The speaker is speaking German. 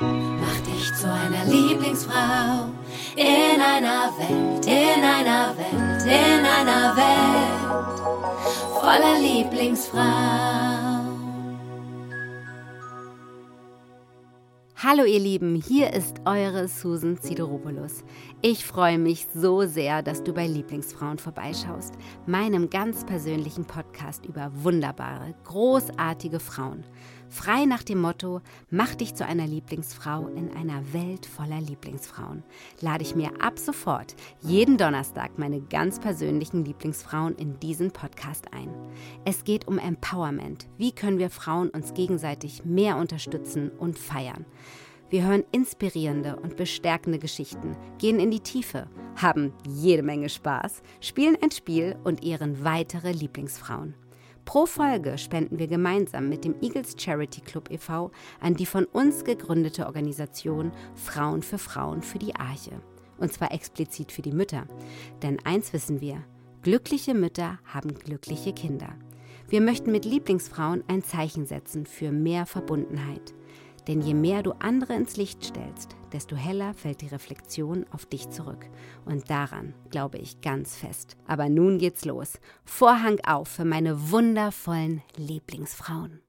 Mach dich zu einer Lieblingsfrau in einer Welt, in einer Welt, in einer Welt voller Lieblingsfrau. Hallo ihr Lieben, hier ist eure Susan Zideropoulos. Ich freue mich so sehr, dass du bei Lieblingsfrauen vorbeischaust, meinem ganz persönlichen Podcast über wunderbare, großartige Frauen. Frei nach dem Motto, mach dich zu einer Lieblingsfrau in einer Welt voller Lieblingsfrauen, lade ich mir ab sofort jeden Donnerstag meine ganz persönlichen Lieblingsfrauen in diesen Podcast ein. Es geht um Empowerment. Wie können wir Frauen uns gegenseitig mehr unterstützen und feiern? Wir hören inspirierende und bestärkende Geschichten, gehen in die Tiefe, haben jede Menge Spaß, spielen ein Spiel und ehren weitere Lieblingsfrauen. Pro Folge spenden wir gemeinsam mit dem Eagles Charity Club e.V. an die von uns gegründete Organisation Frauen für Frauen für die Arche. Und zwar explizit für die Mütter. Denn eins wissen wir, glückliche Mütter haben glückliche Kinder. Wir möchten mit Lieblingsfrauen ein Zeichen setzen für mehr Verbundenheit. Denn je mehr du andere ins Licht stellst, desto heller fällt die Reflexion auf dich zurück. Und daran glaube ich ganz fest. Aber nun geht's los. Vorhang auf für meine wundervollen Lieblingsfrauen.